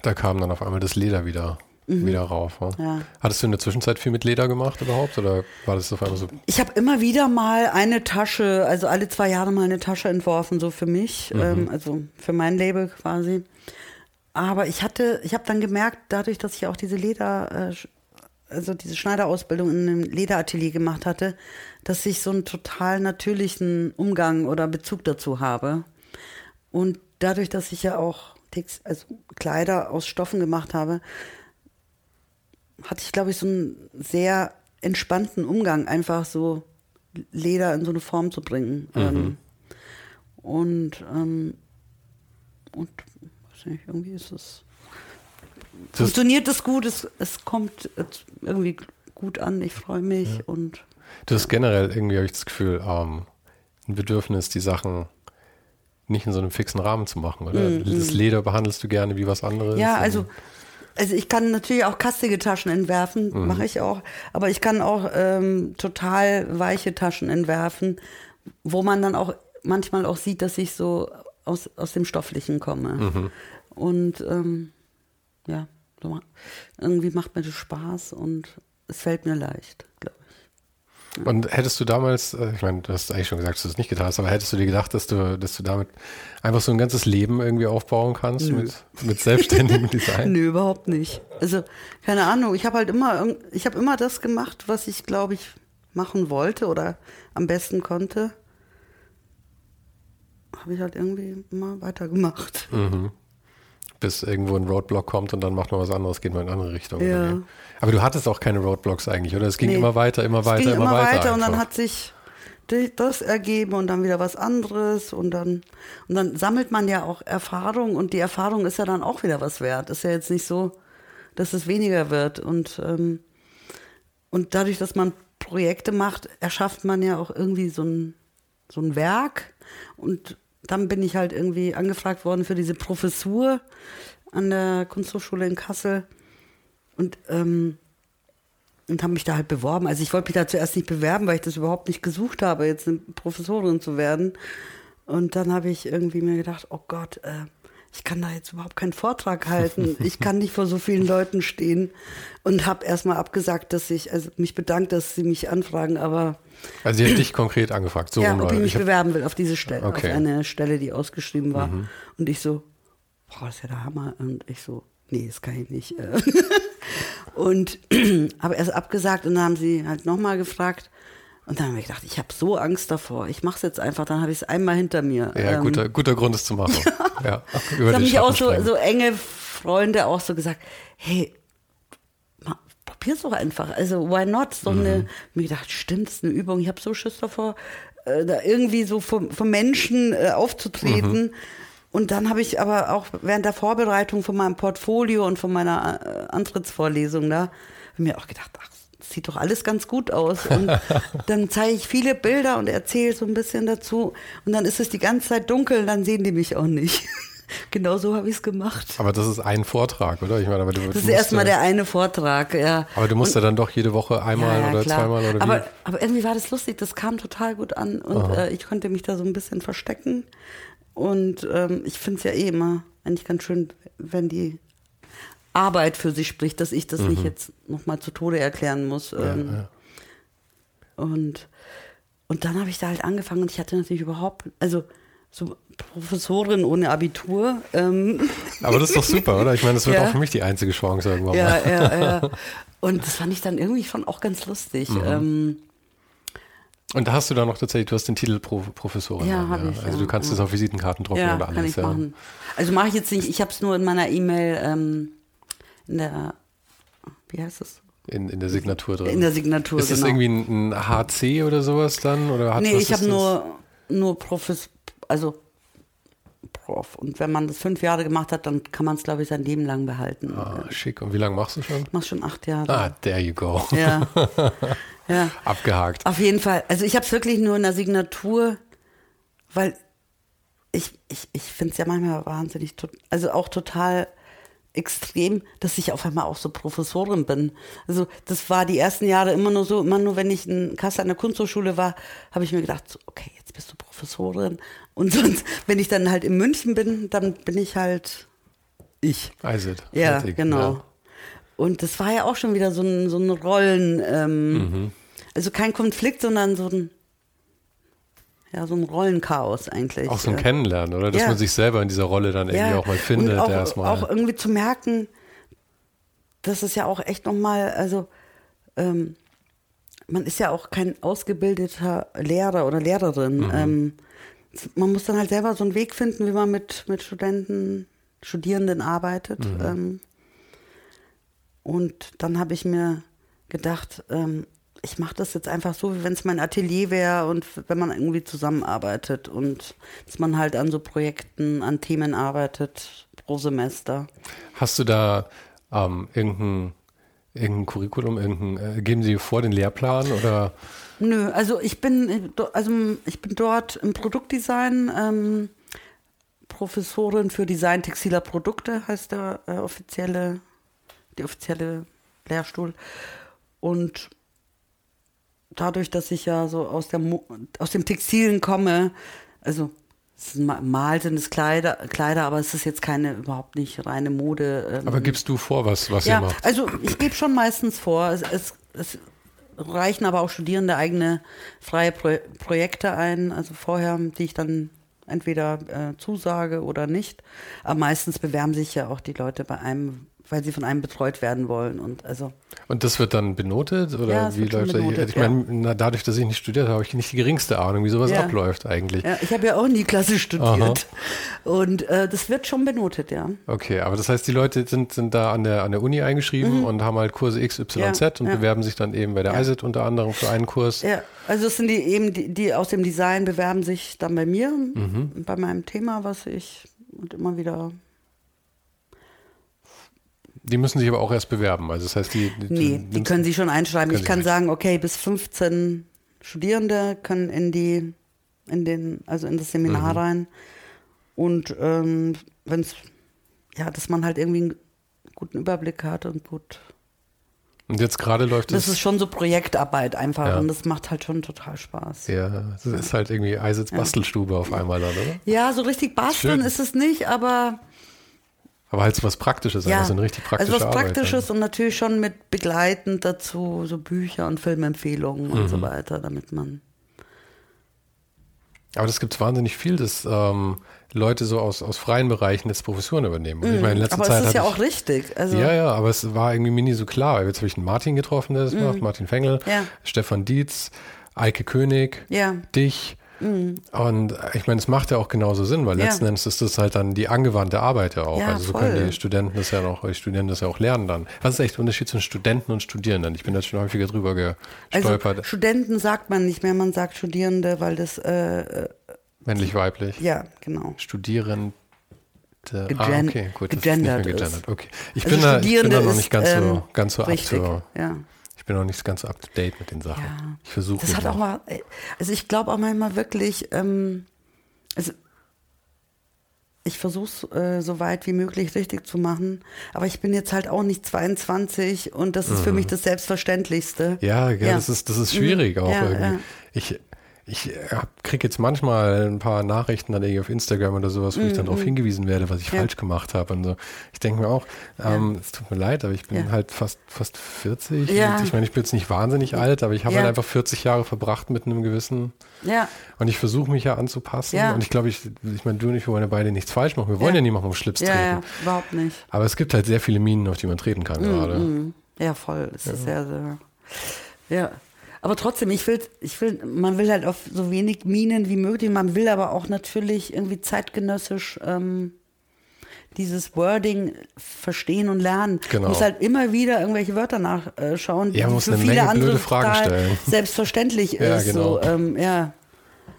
Da kam dann auf einmal das Leder wieder, mhm. wieder rauf. Ne? Ja. Hattest du in der Zwischenzeit viel mit Leder gemacht überhaupt oder war das auf einmal so? Ich habe immer wieder mal eine Tasche, also alle zwei Jahre mal eine Tasche entworfen, so für mich, mhm. ähm, also für mein Label quasi. Aber ich hatte, ich habe dann gemerkt, dadurch, dass ich auch diese Leder, äh, also diese Schneiderausbildung in einem Lederatelier gemacht hatte, dass ich so einen total natürlichen Umgang oder Bezug dazu habe. Und dadurch, dass ich ja auch Text, also Kleider aus Stoffen gemacht habe, hatte ich, glaube ich, so einen sehr entspannten Umgang, einfach so Leder in so eine Form zu bringen. Mhm. Ähm, und, ähm, und weiß nicht, irgendwie ist es. Das funktioniert es gut, es, es kommt irgendwie gut an, ich freue mich ja. und Du hast generell irgendwie, habe ich das Gefühl, ähm, ein Bedürfnis, die Sachen nicht in so einem fixen Rahmen zu machen, oder? Mm, das Leder behandelst du gerne wie was anderes? Ja, also, also ich kann natürlich auch kastige Taschen entwerfen, mhm. mache ich auch, aber ich kann auch ähm, total weiche Taschen entwerfen, wo man dann auch manchmal auch sieht, dass ich so aus, aus dem Stofflichen komme. Mhm. Und ähm, ja, irgendwie macht mir das Spaß und es fällt mir leicht, glaube ich. Und hättest du damals, äh, ich meine, du hast eigentlich schon gesagt, dass du das nicht getan hast, aber hättest du dir gedacht, dass du, dass du damit einfach so ein ganzes Leben irgendwie aufbauen kannst mit, mit selbstständigem *laughs* Design? Nö, überhaupt nicht. Also, keine Ahnung, ich habe halt immer, ich habe immer das gemacht, was ich, glaube ich, machen wollte oder am besten konnte. Habe ich halt irgendwie immer weitergemacht. Mhm bis irgendwo ein Roadblock kommt und dann macht man was anderes, geht man in eine andere Richtung. Ja. Aber du hattest auch keine Roadblocks eigentlich, oder? Es ging nee. immer weiter, immer weiter, es ging immer, immer weiter. weiter und dann hat sich das ergeben und dann wieder was anderes und dann und dann sammelt man ja auch Erfahrung und die Erfahrung ist ja dann auch wieder was wert. Ist ja jetzt nicht so, dass es weniger wird und ähm, und dadurch, dass man Projekte macht, erschafft man ja auch irgendwie so ein so ein Werk und dann bin ich halt irgendwie angefragt worden für diese Professur an der Kunsthochschule in Kassel und, ähm, und habe mich da halt beworben. Also ich wollte mich da zuerst nicht bewerben, weil ich das überhaupt nicht gesucht habe, jetzt eine Professorin zu werden. Und dann habe ich irgendwie mir gedacht, oh Gott, äh, ich kann da jetzt überhaupt keinen Vortrag halten. Ich kann nicht vor so vielen Leuten stehen und habe erstmal abgesagt, dass ich, also mich bedankt, dass sie mich anfragen, aber also sie hat dich konkret angefragt, so ja, ob ich mich ich bewerben will auf diese Stelle, okay. auf eine Stelle, die ausgeschrieben war. Mhm. Und ich so, boah, das ist ja der Hammer. Und ich so, nee, das kann ich nicht. *laughs* und *clears throat* habe erst abgesagt und dann haben sie halt nochmal gefragt. Und dann habe ich gedacht, ich habe so Angst davor. Ich mache es jetzt einfach, dann habe ich es einmal hinter mir. Ja, ähm, guter, guter Grund, es zu machen. *laughs* ja, über da haben mich auch so, so enge Freunde auch so gesagt, hey, probier's doch einfach. Also, why not? So mhm. eine, mir gedacht, stimmt, das ist eine Übung. Ich habe so Schiss davor, äh, da irgendwie so vom, vom Menschen äh, aufzutreten. Mhm. Und dann habe ich aber auch während der Vorbereitung von meinem Portfolio und von meiner äh, Antrittsvorlesung da, mir auch gedacht, ach, sieht doch alles ganz gut aus. Und *laughs* dann zeige ich viele Bilder und erzähle so ein bisschen dazu. Und dann ist es die ganze Zeit dunkel, dann sehen die mich auch nicht. *laughs* genau so habe ich es gemacht. Aber das ist ein Vortrag, oder? Ich meine, aber du, das ist erstmal der eine Vortrag, ja. Aber du musst und, ja dann doch jede Woche einmal ja, ja, oder klar. zweimal oder wie? Aber, aber irgendwie war das lustig, das kam total gut an und äh, ich konnte mich da so ein bisschen verstecken. Und ähm, ich finde es ja eh immer eigentlich ganz schön, wenn die Arbeit für sich spricht, dass ich das mhm. nicht jetzt nochmal zu Tode erklären muss. Ähm, ja, und, und dann habe ich da halt angefangen und ich hatte natürlich überhaupt, also so Professorin ohne Abitur. Ähm. *laughs* Aber das ist doch super, oder? Ich meine, das wird ja. auch für mich die einzige Chance irgendwann ja, mal. Ja, ja. *laughs* Und das fand ich dann irgendwie schon auch ganz lustig. Mhm. Ähm. und da hast du dann noch tatsächlich, du hast den Titel Pro Professorin. Ja, habe ich. Also du kannst das auf Visitenkarten drucken ja, oder alles. Kann ich machen. Also mache ich jetzt nicht, ich habe es nur in meiner E-Mail ähm, in der, wie heißt das? In, in der Signatur drin. In der Signatur, Ist das genau. irgendwie ein, ein, HC oder sowas dann? Oder nee, ich habe nur, nur Profes also Prof. Und wenn man das fünf Jahre gemacht hat, dann kann man es, glaube ich, sein Leben lang behalten. Ah, schick. Und wie lange machst du schon? Ich mach schon acht Jahre. Ah, there you go. Ja. *laughs* ja. Abgehakt. Auf jeden Fall. Also ich habe es wirklich nur in der Signatur, weil ich, ich, ich finde es ja manchmal wahnsinnig, also auch total extrem, dass ich auf einmal auch so Professorin bin. Also das war die ersten Jahre immer nur so, immer nur wenn ich in Kassel an der Kunsthochschule war, habe ich mir gedacht, so, okay, jetzt bist du Professorin. Und *laughs* sonst, wenn ich dann halt in München bin, dann bin ich halt ich. Also, ja, fertig, genau. Ja. Und das war ja auch schon wieder so ein, so ein Rollen, ähm, mhm. also kein Konflikt, sondern so ein ja, so ein Rollenchaos eigentlich. Auch so ein Kennenlernen, oder? Dass ja. man sich selber in dieser Rolle dann irgendwie ja. auch mal findet. Und auch, erstmal. auch irgendwie zu merken, dass es ja auch echt nochmal, also ähm, man ist ja auch kein ausgebildeter Lehrer oder Lehrerin. Mhm. Ähm, man muss dann halt selber so einen Weg finden, wie man mit, mit Studenten, Studierenden arbeitet. Mhm. Ähm, und dann habe ich mir gedacht, ähm, ich mache das jetzt einfach so, wie wenn es mein Atelier wäre und wenn man irgendwie zusammenarbeitet und dass man halt an so Projekten, an Themen arbeitet pro Semester. Hast du da ähm, irgendein, irgendein Curriculum, irgendein, äh, geben Sie vor den Lehrplan oder? Nö, also ich bin, also ich bin dort im Produktdesign ähm, Professorin für Design textiler Produkte, heißt der äh, offizielle, die offizielle Lehrstuhl. Und dadurch, dass ich ja so aus, der aus dem Textilen komme, also mal sind es Kleider, Kleider, aber es ist jetzt keine überhaupt nicht reine Mode. Ähm. Aber gibst du vor, was, was ja, ihr macht? Also ich gebe schon meistens vor. Es, es, es, reichen aber auch Studierende eigene freie Pro Projekte ein, also vorher, die ich dann entweder äh, zusage oder nicht. Aber meistens bewerben sich ja auch die Leute bei einem weil sie von einem betreut werden wollen. Und, also und das wird dann benotet? Oder ja, wie läuft das? Ich meine, ja. dadurch, dass ich nicht studiert habe, habe ich nicht die geringste Ahnung, wie sowas ja. abläuft eigentlich. Ich habe ja auch nie Klasse studiert. Aha. Und äh, das wird schon benotet, ja. Okay, aber das heißt, die Leute sind, sind da an der, an der Uni eingeschrieben mhm. und haben halt Kurse X, Y, Z und bewerben sich dann eben bei der ja. ISIT unter anderem für einen Kurs. Ja, also es sind die eben, die, die aus dem Design bewerben sich dann bei mir, mhm. bei meinem Thema, was ich und immer wieder die müssen sich aber auch erst bewerben. Also das heißt, die, die nee, die können sie schon einschreiben. Ich kann sagen, okay, bis 15 Studierende können in die, in den, also in das Seminar mhm. rein. Und ähm, wenn es, ja, dass man halt irgendwie einen guten Überblick hat und gut. Und jetzt gerade läuft es. Das ist schon so Projektarbeit einfach ja. und das macht halt schon total Spaß. Ja, das ist halt irgendwie Eisitz Bastelstube ja. auf einmal dann, oder? Ja, so richtig basteln ist es nicht, aber aber halt so was Praktisches, ja. also eine richtig praktische Also was Arbeit Praktisches dann. und natürlich schon mit begleitend dazu so Bücher und Filmempfehlungen mhm. und so mhm. weiter, damit man. Aber das gibt es wahnsinnig viel, dass ähm, Leute so aus, aus freien Bereichen jetzt Professuren übernehmen. Mhm. Ich meine, in letzter aber Zeit es ist ja auch richtig. Also ja, ja, aber es war irgendwie mir nie so klar. Jetzt habe ich einen Martin getroffen, der das mhm. macht, Martin Fengel, ja. Stefan Dietz, Eike König, ja. dich. Mhm. Und ich meine, es macht ja auch genauso Sinn, weil ja. letzten Endes ist das halt dann die angewandte Arbeit ja auch. Ja, also so voll. können die Studenten das ja noch, die Studierenden das ja auch lernen dann. Was ist echt der Unterschied zwischen Studenten und Studierenden? Ich bin da schon häufiger drüber gestolpert. Also Studenten sagt man nicht mehr, man sagt Studierende, weil das äh, äh männlich-weiblich. Ja, genau. Studierende. Gegen ah, okay, gut, gegendert ist gegendert. Okay. Ich, also bin da, ich bin da noch nicht ganz so, ähm, ganz so richtig, up to, ja bin noch nicht ganz up to date mit den Sachen. Ja, ich versuche. Das hat auch mal, also ich glaube auch manchmal wirklich, ähm, also ich versuche es äh, so weit wie möglich richtig zu machen, aber ich bin jetzt halt auch nicht 22 und das ist mhm. für mich das Selbstverständlichste. Ja, ja, Das, ist, das ist schwierig mhm. auch ja, irgendwie. Ja. Ich, ich äh, kriege jetzt manchmal ein paar Nachrichten dann irgendwie auf Instagram oder sowas, wo mm, ich dann darauf mhm. hingewiesen werde, was ich ja. falsch gemacht habe. Und so. Ich denke mir auch, ähm, ja. es tut mir leid, aber ich bin ja. halt fast, fast 40. Ja. Ich meine, ich bin jetzt nicht wahnsinnig alt, aber ich habe halt einfach 40 Jahre verbracht mit einem gewissen. Ja. Und ich versuche mich ja anzupassen. Ja. Und ich glaube, ich, ich meine, du und ich, wir wollen ja beide nichts falsch machen. Wir wollen ja, niemanden um Schlips treten. Ja, überhaupt nicht. Aber es gibt halt sehr viele Minen, auf die man treten kann mm, gerade. Mm. Ja, voll. Es ist sehr, sehr. Ja. Aber trotzdem, ich will, ich will, man will halt auf so wenig Minen wie möglich, man will aber auch natürlich irgendwie zeitgenössisch ähm, dieses Wording verstehen und lernen. Genau. Muss halt immer wieder irgendwelche Wörter nachschauen, ja, die für viele andere Fragen stellen. selbstverständlich *laughs* ja, ist. Genau. So, ähm, ja.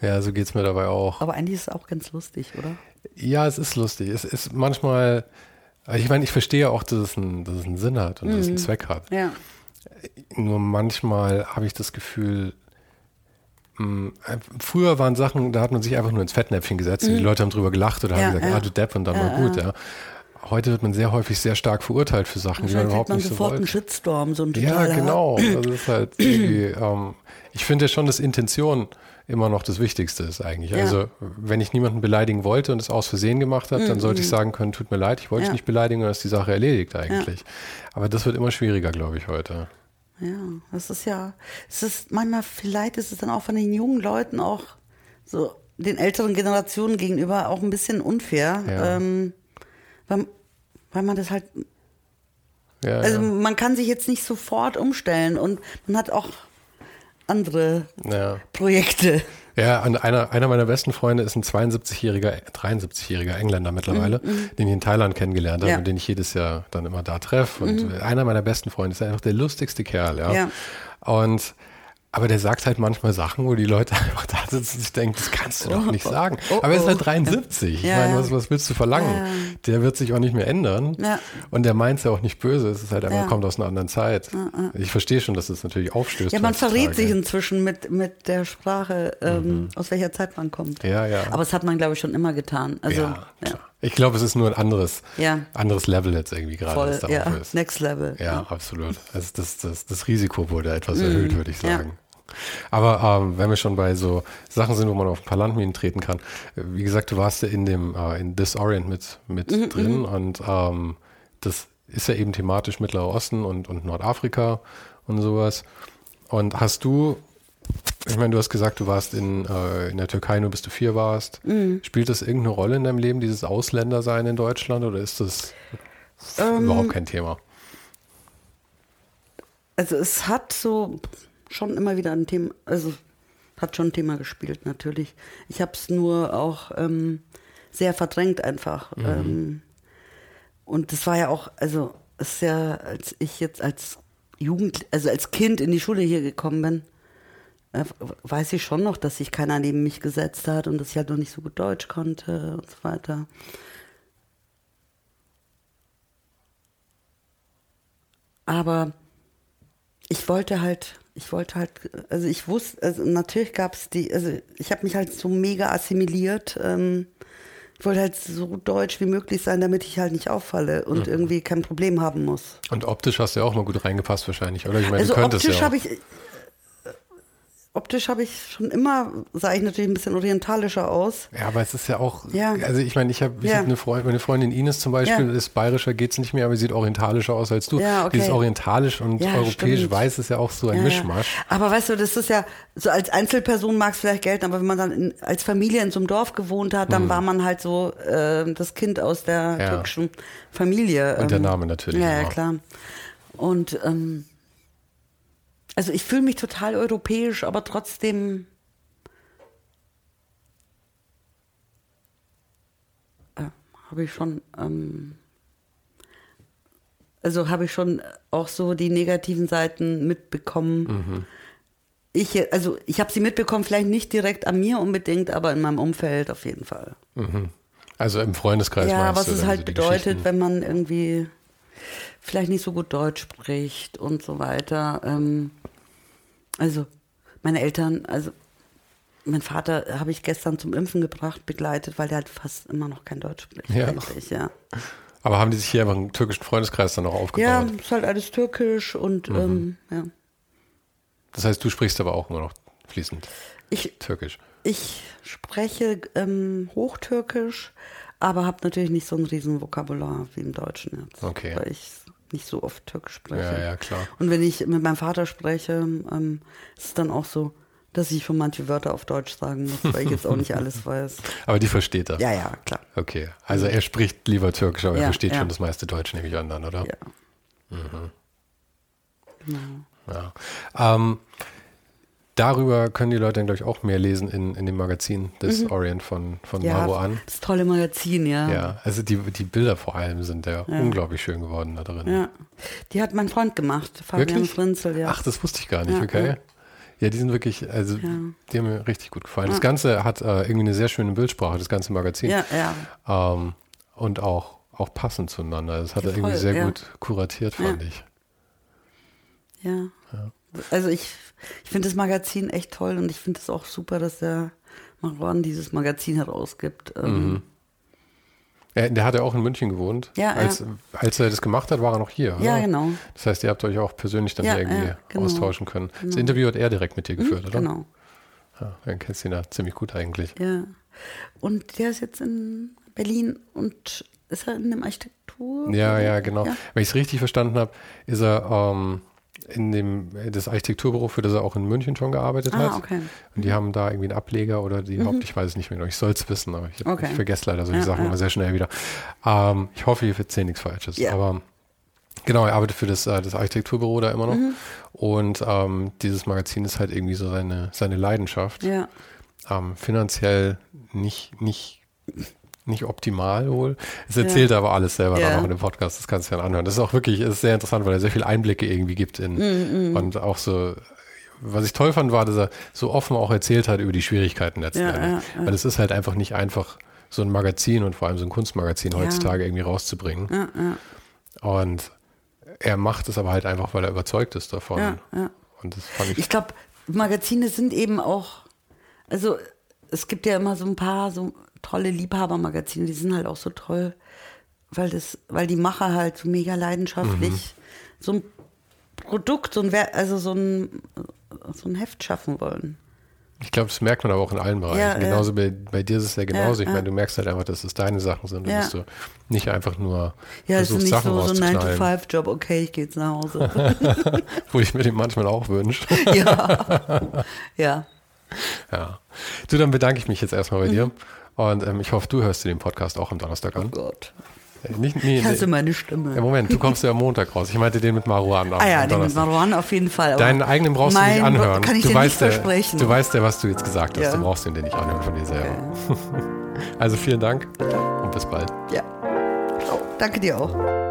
Ja, so geht es mir dabei auch. Aber eigentlich ist es auch ganz lustig, oder? Ja, es ist lustig. Es ist manchmal, ich meine, ich verstehe auch, dass es, einen, dass es einen Sinn hat und mhm. dass es einen mhm. Zweck hat. Ja. Nur manchmal habe ich das Gefühl, mh, äh, früher waren Sachen, da hat man sich einfach nur ins Fettnäpfchen gesetzt mhm. und die mhm. Leute haben drüber gelacht oder ja, haben gesagt, ja. ah, du Depp und dann ja, war gut, ja. Heute wird man sehr häufig sehr stark verurteilt für Sachen, die man überhaupt man nicht so sofort einen Shitstorm, so ein Ja, genau. *clears throat* Das ist halt ähm, ich finde ja schon, dass Intention immer noch das Wichtigste ist eigentlich. Ja. Also wenn ich niemanden beleidigen wollte und es aus Versehen gemacht habe, dann sollte ich mhm. sagen können, tut mir leid, ich wollte ja. dich nicht beleidigen und dann ist die Sache erledigt eigentlich. Ja. Aber das wird immer schwieriger, glaube ich, heute. Ja, das ist ja, es ist manchmal, vielleicht ist es dann auch von den jungen Leuten auch so den älteren Generationen gegenüber auch ein bisschen unfair. Ähm, weil, weil man das halt ja, also ja. man kann sich jetzt nicht sofort umstellen und man hat auch andere ja. Projekte. Ja, und einer, einer meiner besten Freunde ist ein 72-jähriger, 73-jähriger Engländer mittlerweile, mhm, mhm. den ich in Thailand kennengelernt habe ja. und den ich jedes Jahr dann immer da treffe. Und mhm. einer meiner besten Freunde ist einfach der lustigste Kerl, ja. ja. Und aber der sagt halt manchmal Sachen, wo die Leute *laughs* einfach da sitzen und sich denken, das kannst du doch nicht oh, oh, sagen. Oh, aber er ist halt 73. Ja. Ich meine, was, was willst du verlangen? Ja. Der wird sich auch nicht mehr ändern. Und der meint es ja auch nicht böse. Es ist halt einfach, kommt aus einer anderen Zeit. Ich verstehe schon, dass es das natürlich aufstößt. Ja, man verrät sich inzwischen mit, mit der Sprache, ähm, mhm. aus welcher Zeit man kommt. Ja, ja. Aber das hat man, glaube ich, schon immer getan. Also, ja, Ich glaube, es ist nur ein anderes, anderes Level jetzt irgendwie gerade. Voll, ja, ist. Next Level. Ja, absolut. Also das, das, das Risiko wurde etwas mhm. erhöht, würde ich sagen. Aber ähm, wenn wir schon bei so Sachen sind, wo man auf ein paar Landminen treten kann, wie gesagt, du warst ja in dem äh, in Disorient mit, mit mhm, drin mhm. und ähm, das ist ja eben thematisch Mittlerer Osten und, und Nordafrika und sowas. Und hast du, ich meine, du hast gesagt, du warst in, äh, in der Türkei nur bis du vier warst. Mhm. Spielt das irgendeine Rolle in deinem Leben, dieses Ausländersein in Deutschland oder ist das ähm, überhaupt kein Thema? Also es hat so, schon immer wieder ein Thema, also hat schon ein Thema gespielt natürlich. Ich habe es nur auch ähm, sehr verdrängt einfach. Mhm. Ähm, und das war ja auch, also es ist ja, als ich jetzt als Jugend, also als Kind in die Schule hier gekommen bin, weiß ich schon noch, dass sich keiner neben mich gesetzt hat und dass ich halt noch nicht so gut Deutsch konnte und so weiter. Aber ich wollte halt ich wollte halt, also ich wusste, also natürlich gab es die, also ich habe mich halt so mega assimiliert. Ähm, ich wollte halt so deutsch wie möglich sein, damit ich halt nicht auffalle und mhm. irgendwie kein Problem haben muss. Und optisch hast du ja auch mal gut reingepasst wahrscheinlich, oder? Ich meine, also du könntest optisch ja habe ich, optisch habe ich schon immer, sah ich natürlich ein bisschen orientalischer aus. Ja, aber es ist ja auch, ja. also ich meine, ich habe ja. hab eine Freundin, meine Freundin Ines zum Beispiel, ja. ist bayerischer, geht es nicht mehr, aber sie sieht orientalischer aus als du. Ja, okay. Dieses orientalisch und europäisch stimmt. weiß ist ja auch so ein Mischmasch. Aber weißt du, das ist ja, so als Einzelperson mag es vielleicht gelten, aber wenn man dann in, als Familie in so einem Dorf gewohnt hat, dann hm. war man halt so äh, das Kind aus der türkischen Familie. Und der ähm, Name natürlich. Ja, ja, klar. Und ähm, also ich fühle mich total europäisch, aber trotzdem äh, habe ich schon, ähm, also habe ich schon auch so die negativen Seiten mitbekommen. Mhm. Ich, also ich habe sie mitbekommen, vielleicht nicht direkt an mir unbedingt, aber in meinem Umfeld auf jeden Fall. Mhm. Also im Freundeskreis. Ja, was es halt bedeutet, wenn man irgendwie vielleicht nicht so gut Deutsch spricht und so weiter. Ähm, also meine Eltern, also mein Vater habe ich gestern zum Impfen gebracht, begleitet, weil der halt fast immer noch kein Deutsch spricht. Ja. Eigentlich, ja. Aber haben die sich hier einfach einen türkischen Freundeskreis dann auch aufgebaut? Ja, ist halt alles türkisch und mhm. ähm, ja. Das heißt, du sprichst aber auch nur noch fließend ich, Türkisch. Ich spreche ähm, Hochtürkisch, aber habe natürlich nicht so ein riesen Vokabular wie im Deutschen jetzt. Okay. Weil ich nicht so oft Türkisch spreche. Ja, ja, klar. Und wenn ich mit meinem Vater spreche, ähm, ist es dann auch so, dass ich für manche Wörter auf Deutsch sagen muss, weil ich jetzt auch nicht *laughs* alles weiß. Aber die versteht er? Ja, ja, klar. Okay, also er spricht lieber Türkisch, aber ja, er versteht ja. schon das meiste Deutsch, nehme ich an, dann, oder? Ja. Mhm. Genau. Ja. Ähm, darüber können die Leute dann, glaube ich, auch mehr lesen in, in dem Magazin des mhm. Orient von, von ja, Maro an. Das tolle Magazin, ja. Ja, also die, die Bilder vor allem sind ja, ja. unglaublich schön geworden da drin. Ja, die hat mein Freund gemacht, Fabian Frinzel, ja. Ach, das wusste ich gar nicht, ja, okay. Ja, die sind wirklich, also ja. die haben mir richtig gut gefallen. Das Ganze hat äh, irgendwie eine sehr schöne Bildsprache, das ganze Magazin. Ja, ja. Ähm, und auch, auch passend zueinander. Das hat er irgendwie sehr gut kuratiert, fand ich. Ja. Also ich, ich finde das Magazin echt toll und ich finde es auch super, dass der Maron dieses Magazin herausgibt. Ähm, mhm. Er, der hat ja auch in München gewohnt. Ja, als, ja. als er das gemacht hat, war er noch hier. Ja, oder? genau. Das heißt, ihr habt euch auch persönlich dann ja, irgendwie ja, genau. austauschen können. Genau. Das Interview hat er direkt mit dir geführt, mhm, oder? Genau. Ja, dann kennst du ihn ja ziemlich gut eigentlich. Ja. Und der ist jetzt in Berlin und ist er in dem Architektur? Ja, ja, genau. Wenn ich es richtig verstanden habe, ist er ähm, in dem das Architekturbüro, für das er auch in München schon gearbeitet ah, hat. Okay. Und die haben da irgendwie einen Ableger oder die mhm. Haupt, ich weiß es nicht mehr genau. Ich soll es wissen, aber ich, okay. ich vergesse leider solche Ja, Sachen ja. immer sehr schnell wieder. Ähm, ich hoffe, ich erzähle nichts Falsches. Ja. Aber genau, er arbeitet für das, äh, das Architekturbüro da immer noch. Mhm. Und ähm, dieses Magazin ist halt irgendwie so seine, seine Leidenschaft. Ja. Ähm, finanziell nicht, nicht, nicht optimal wohl. Es erzählt er aber alles selber Ja. dann auch in dem Podcast, das kannst du ja anhören. Das ist auch wirklich, ist sehr interessant, weil er sehr viele Einblicke irgendwie gibt in Mhm, und auch so, was ich toll fand, war, dass er so offen auch erzählt hat über die Schwierigkeiten letzten Ja, Endes. ja, ja. Weil es ist halt einfach nicht einfach, so ein Magazin und vor allem so ein Kunstmagazin heutzutage irgendwie rauszubringen. Ja, ja, Und er macht es aber halt einfach, weil er überzeugt ist davon. ja, ja. Und das fand ich, Ich glaube, Magazine sind eben auch, also es gibt ja immer so ein paar so tolle Liebhabermagazine, die sind halt auch so toll, weil das, weil die Macher halt so mega leidenschaftlich Mhm. so ein Produkt, so ein, also so ein, so ein Heft schaffen wollen. ich glaube, das merkt man aber auch in allen Bereichen. Ja, ja. genauso bei, bei dir ist es ja genauso. ich ja. meine, du merkst halt einfach, dass es deine Sachen sind und Ja. dass du nicht einfach nur Ja, es ist versuchst, nicht Sachen so, so ein rauszuknallen. 9-to-5-Job, okay, ich gehe jetzt nach Hause. *laughs* Wo ich mir den manchmal auch wünsche. *laughs* ja. *laughs* ja. Ja. Du, dann bedanke ich mich jetzt erstmal bei dir. Und ähm, ich hoffe, du hörst dir den Podcast auch am Donnerstag an. Oh Gott. Äh, Nicht, nee, Ich hasse meine Stimme. Ja, Moment, du kommst ja am Montag raus. Ich meinte den mit Maruan ah ja, den mit. Marouane auf jeden Fall. Deinen eigenen brauchst du nicht anhören. Kann ich du dir weißt nicht ja, versprechen. Du weißt ja, was du jetzt gesagt hast. Ja. Du brauchst den dir nicht anhören von dir selber. *laughs* Also vielen Dank und bis bald. Ja. Oh, danke dir auch.